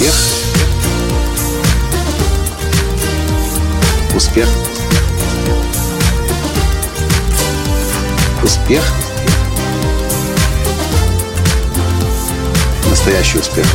Успех. Успех. Успех. Настоящий успех.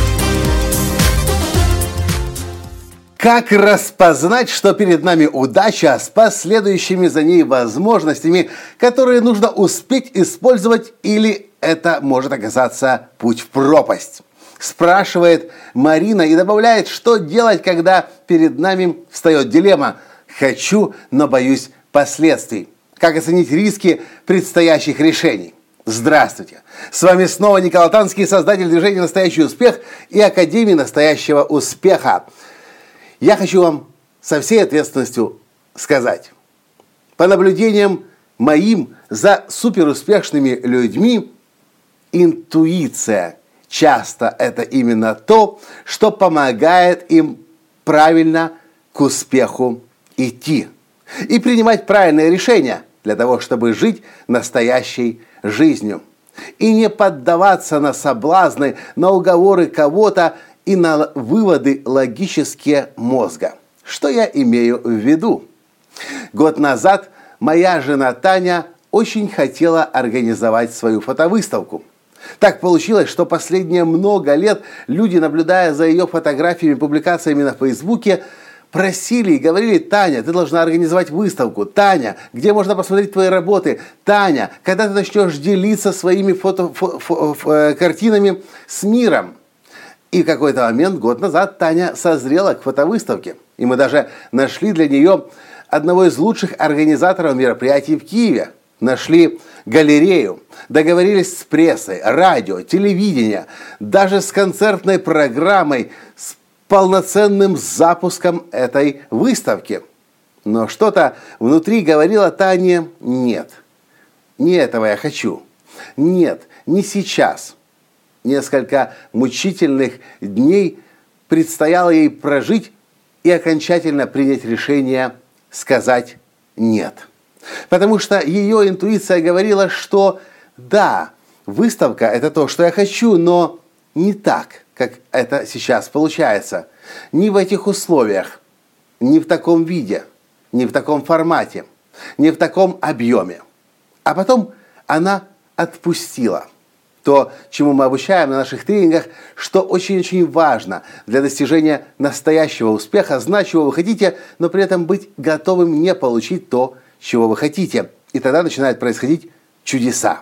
Как распознать, что перед нами удача с последующими за ней возможностями, которые нужно успеть использовать или это может оказаться путь в пропасть? Спрашивает Марина и добавляет, что делать, когда перед нами встает дилемма «хочу, но боюсь последствий». Как оценить риски предстоящих решений? Здравствуйте! С вами снова Николай Танский, создатель движения «Настоящий успех» и Академии настоящего успеха. Я хочу вам со всей ответственностью сказать. По наблюдениям моим за суперуспешными людьми, интуиция часто это именно то, что помогает им правильно к успеху идти и принимать правильные решения для того, чтобы жить настоящей жизнью и не поддаваться на соблазны, на уговоры кого-то и на выводы логические мозга. Что я имею в виду? Год назад моя жена Таня очень хотела организовать свою фотовыставку. Так получилось, что последние много лет люди, наблюдая за ее фотографиями публикациями на Фейсбуке, просили и говорили, Таня, ты должна организовать выставку. Таня, где можно посмотреть твои работы? Таня, когда ты начнешь делиться своими фото, фо, фо, фо, э, картинами с миром? И в какой-то момент, год назад, Таня созрела к фотовыставке. И мы даже нашли для нее одного из лучших организаторов мероприятий в Киеве. Нашли галерею, договорились с прессой, радио, телевидением, даже с концертной программой, с полноценным запуском этой выставки. Но что-то внутри говорило Тане «нет». Не этого я хочу. Нет, не сейчас несколько мучительных дней предстояло ей прожить и окончательно принять решение сказать «нет». Потому что ее интуиция говорила, что да, выставка – это то, что я хочу, но не так, как это сейчас получается. Не в этих условиях, не в таком виде, не в таком формате, не в таком объеме. А потом она отпустила – то, чему мы обучаем на наших тренингах, что очень-очень важно для достижения настоящего успеха, знать, чего вы хотите, но при этом быть готовым не получить то, чего вы хотите. И тогда начинают происходить чудеса.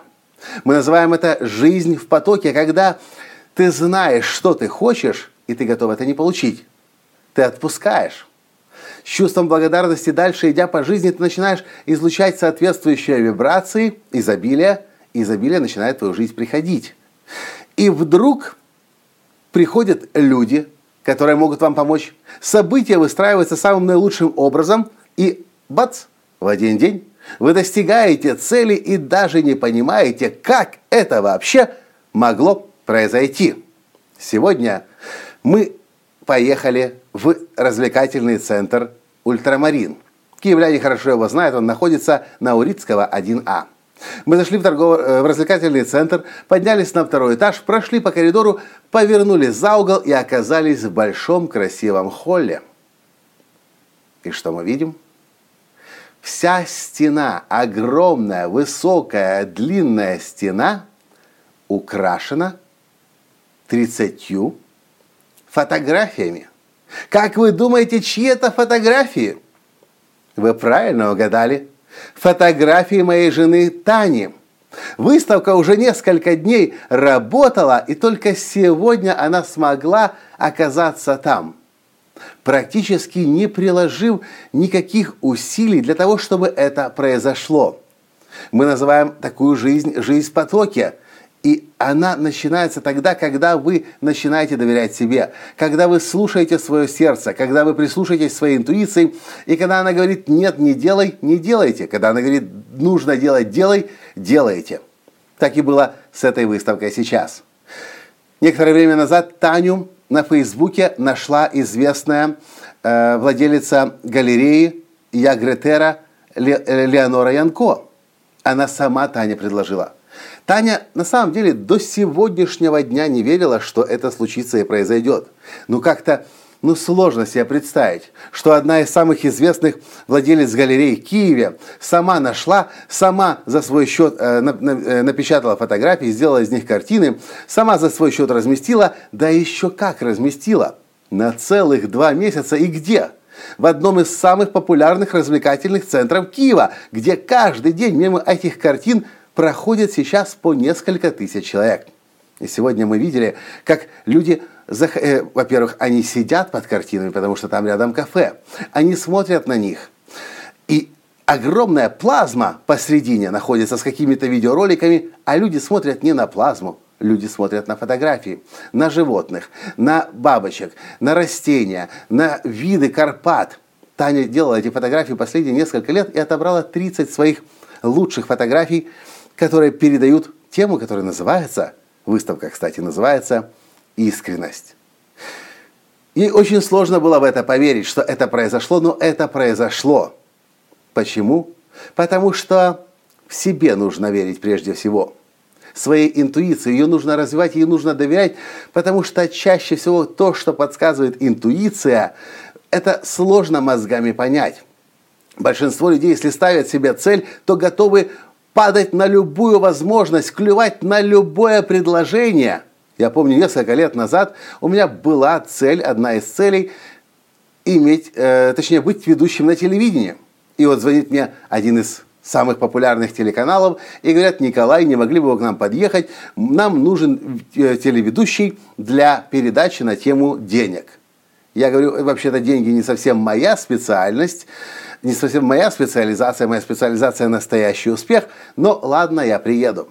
Мы называем это жизнь в потоке, когда ты знаешь, что ты хочешь, и ты готов это не получить. Ты отпускаешь. С чувством благодарности дальше, идя по жизни, ты начинаешь излучать соответствующие вибрации, изобилия, изобилие начинает в твою жизнь приходить. И вдруг приходят люди, которые могут вам помочь. События выстраиваются самым наилучшим образом, и бац, в один день вы достигаете цели и даже не понимаете, как это вообще могло произойти. Сегодня мы поехали в развлекательный центр «Ультрамарин». Киевляне хорошо его знают, он находится на Урицкого 1А. Мы зашли в, торгово- э, в развлекательный центр, поднялись на второй этаж, прошли по коридору, повернули за угол и оказались в большом красивом холле. И что мы видим? Вся стена, огромная, высокая, длинная стена, украшена 30 фотографиями. Как вы думаете, чьи это фотографии? Вы правильно угадали – фотографии моей жены Тани. Выставка уже несколько дней работала, и только сегодня она смогла оказаться там, практически не приложив никаких усилий для того, чтобы это произошло. Мы называем такую жизнь жизнь в потоке – и она начинается тогда, когда вы начинаете доверять себе, когда вы слушаете свое сердце, когда вы прислушаетесь своей интуиции, и когда она говорит «нет, не делай», не делайте. Когда она говорит «нужно делать, делай», делайте. Так и было с этой выставкой сейчас. Некоторое время назад Таню на Фейсбуке нашла известная э, владелица галереи Я Гретера Ле, Леонора Янко. Она сама Таня предложила – Таня на самом деле до сегодняшнего дня не верила, что это случится и произойдет. Ну как-то ну, сложно себе представить, что одна из самых известных владелец галерей в Киеве сама нашла, сама за свой счет э, на, на, э, напечатала фотографии, сделала из них картины, сама за свой счет разместила, да еще как разместила. На целых два месяца и где? В одном из самых популярных развлекательных центров Киева, где каждый день мимо этих картин проходит сейчас по несколько тысяч человек. И сегодня мы видели, как люди во-первых, они сидят под картинами, потому что там рядом кафе. Они смотрят на них. И огромная плазма посредине находится с какими-то видеороликами, а люди смотрят не на плазму, люди смотрят на фотографии, на животных, на бабочек, на растения, на виды Карпат. Таня делала эти фотографии последние несколько лет и отобрала 30 своих лучших фотографий, которые передают тему, которая называется, выставка, кстати, называется искренность. Ей очень сложно было в это поверить, что это произошло, но это произошло. Почему? Потому что в себе нужно верить прежде всего. Своей интуиции, ее нужно развивать, ей нужно доверять, потому что чаще всего то, что подсказывает интуиция, это сложно мозгами понять. Большинство людей, если ставят себе цель, то готовы падать на любую возможность, клювать на любое предложение – я помню, несколько лет назад у меня была цель, одна из целей, иметь, э, точнее, быть ведущим на телевидении. И вот звонит мне один из самых популярных телеканалов и говорят, Николай, не могли бы вы к нам подъехать? Нам нужен э, телеведущий для передачи на тему денег. Я говорю, вообще-то деньги не совсем моя специальность, не совсем моя специализация, моя специализация настоящий успех, но ладно, я приеду.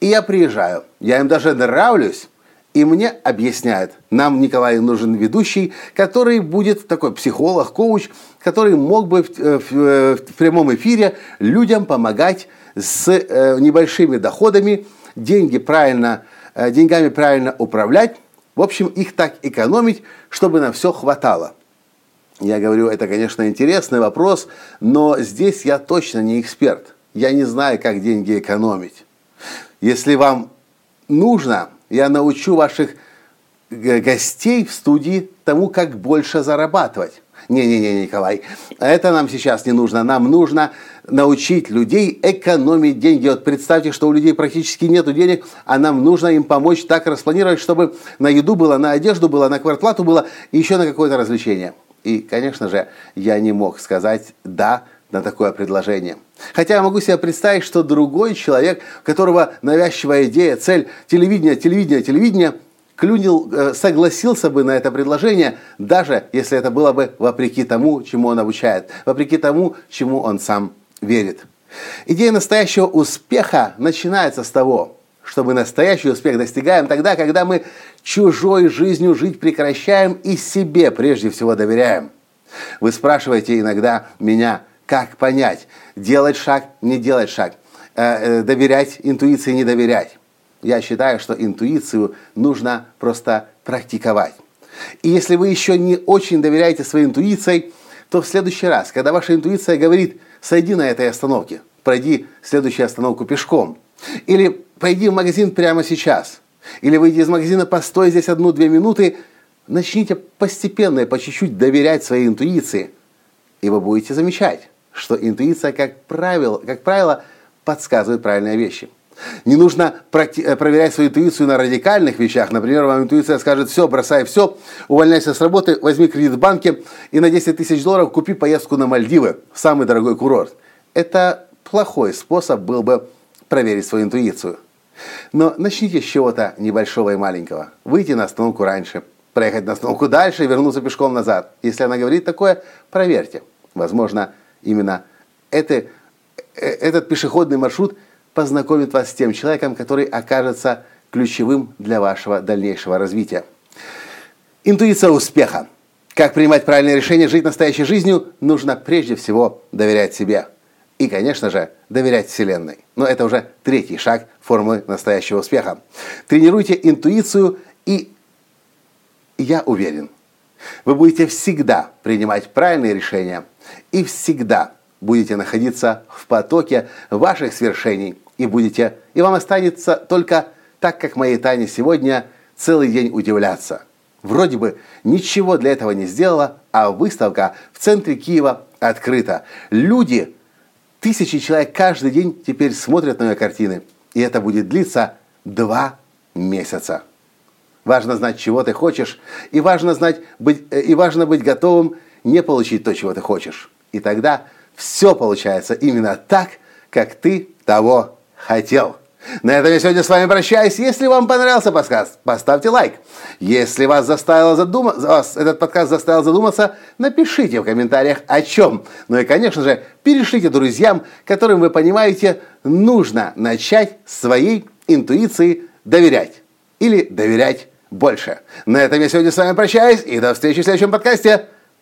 И я приезжаю, я им даже нравлюсь, и мне объясняют, нам, Николай, нужен ведущий, который будет такой психолог, коуч, который мог бы в, э, в, э, в прямом эфире людям помогать с э, небольшими доходами, деньги правильно, э, деньгами правильно управлять, в общем, их так экономить, чтобы на все хватало. Я говорю, это, конечно, интересный вопрос, но здесь я точно не эксперт. Я не знаю, как деньги экономить. Если вам нужно, я научу ваших гостей в студии тому, как больше зарабатывать. Не-не-не, Николай, это нам сейчас не нужно. Нам нужно научить людей экономить деньги. Вот представьте, что у людей практически нет денег, а нам нужно им помочь так распланировать, чтобы на еду было, на одежду было, на квартплату было и еще на какое-то развлечение. И, конечно же, я не мог сказать «да», на такое предложение. Хотя я могу себе представить, что другой человек, которого навязчивая идея, цель телевидения, телевидения, телевидения, клюнил, э, согласился бы на это предложение, даже если это было бы вопреки тому, чему он обучает, вопреки тому, чему он сам верит. Идея настоящего успеха начинается с того, что мы настоящий успех достигаем тогда, когда мы чужой жизнью жить прекращаем и себе прежде всего доверяем. Вы спрашиваете иногда меня, как понять, делать шаг, не делать шаг, э, э, доверять интуиции, не доверять. Я считаю, что интуицию нужно просто практиковать. И если вы еще не очень доверяете своей интуиции, то в следующий раз, когда ваша интуиция говорит, сойди на этой остановке, пройди следующую остановку пешком, или пойди в магазин прямо сейчас, или выйди из магазина, постой здесь одну-две минуты, начните постепенно и по чуть-чуть доверять своей интуиции, и вы будете замечать, что интуиция, как правило, как правило подсказывает правильные вещи. Не нужно э, проверять свою интуицию на радикальных вещах. Например, вам интуиция скажет, все, бросай все, увольняйся с работы, возьми кредит в банке и на 10 тысяч долларов купи поездку на Мальдивы, самый дорогой курорт. Это плохой способ был бы проверить свою интуицию. Но начните с чего-то небольшого и маленького. Выйти на остановку раньше, проехать на остановку дальше и вернуться пешком назад. Если она говорит такое, проверьте. Возможно, именно это, э, этот пешеходный маршрут познакомит вас с тем человеком, который окажется ключевым для вашего дальнейшего развития. Интуиция успеха. Как принимать правильные решения, жить настоящей жизнью, нужно прежде всего доверять себе. И, конечно же, доверять Вселенной. Но это уже третий шаг формулы настоящего успеха. Тренируйте интуицию, и я уверен, вы будете всегда принимать правильные решения – и всегда будете находиться в потоке ваших свершений и будете, и вам останется только так, как моей Тане сегодня, целый день удивляться. Вроде бы ничего для этого не сделала, а выставка в центре Киева открыта. Люди, тысячи человек каждый день теперь смотрят на ее картины. И это будет длиться два месяца. Важно знать, чего ты хочешь, и важно, знать, быть, э, и важно быть готовым не получить то, чего ты хочешь. И тогда все получается именно так, как ты того хотел. На этом я сегодня с вами прощаюсь. Если вам понравился подкаст, поставьте лайк. Если вас, заставило задуматься, вас этот подкаст заставил задуматься, напишите в комментариях о чем. Ну и, конечно же, перешлите друзьям, которым вы понимаете, нужно начать своей интуиции доверять. Или доверять больше. На этом я сегодня с вами прощаюсь и до встречи в следующем подкасте.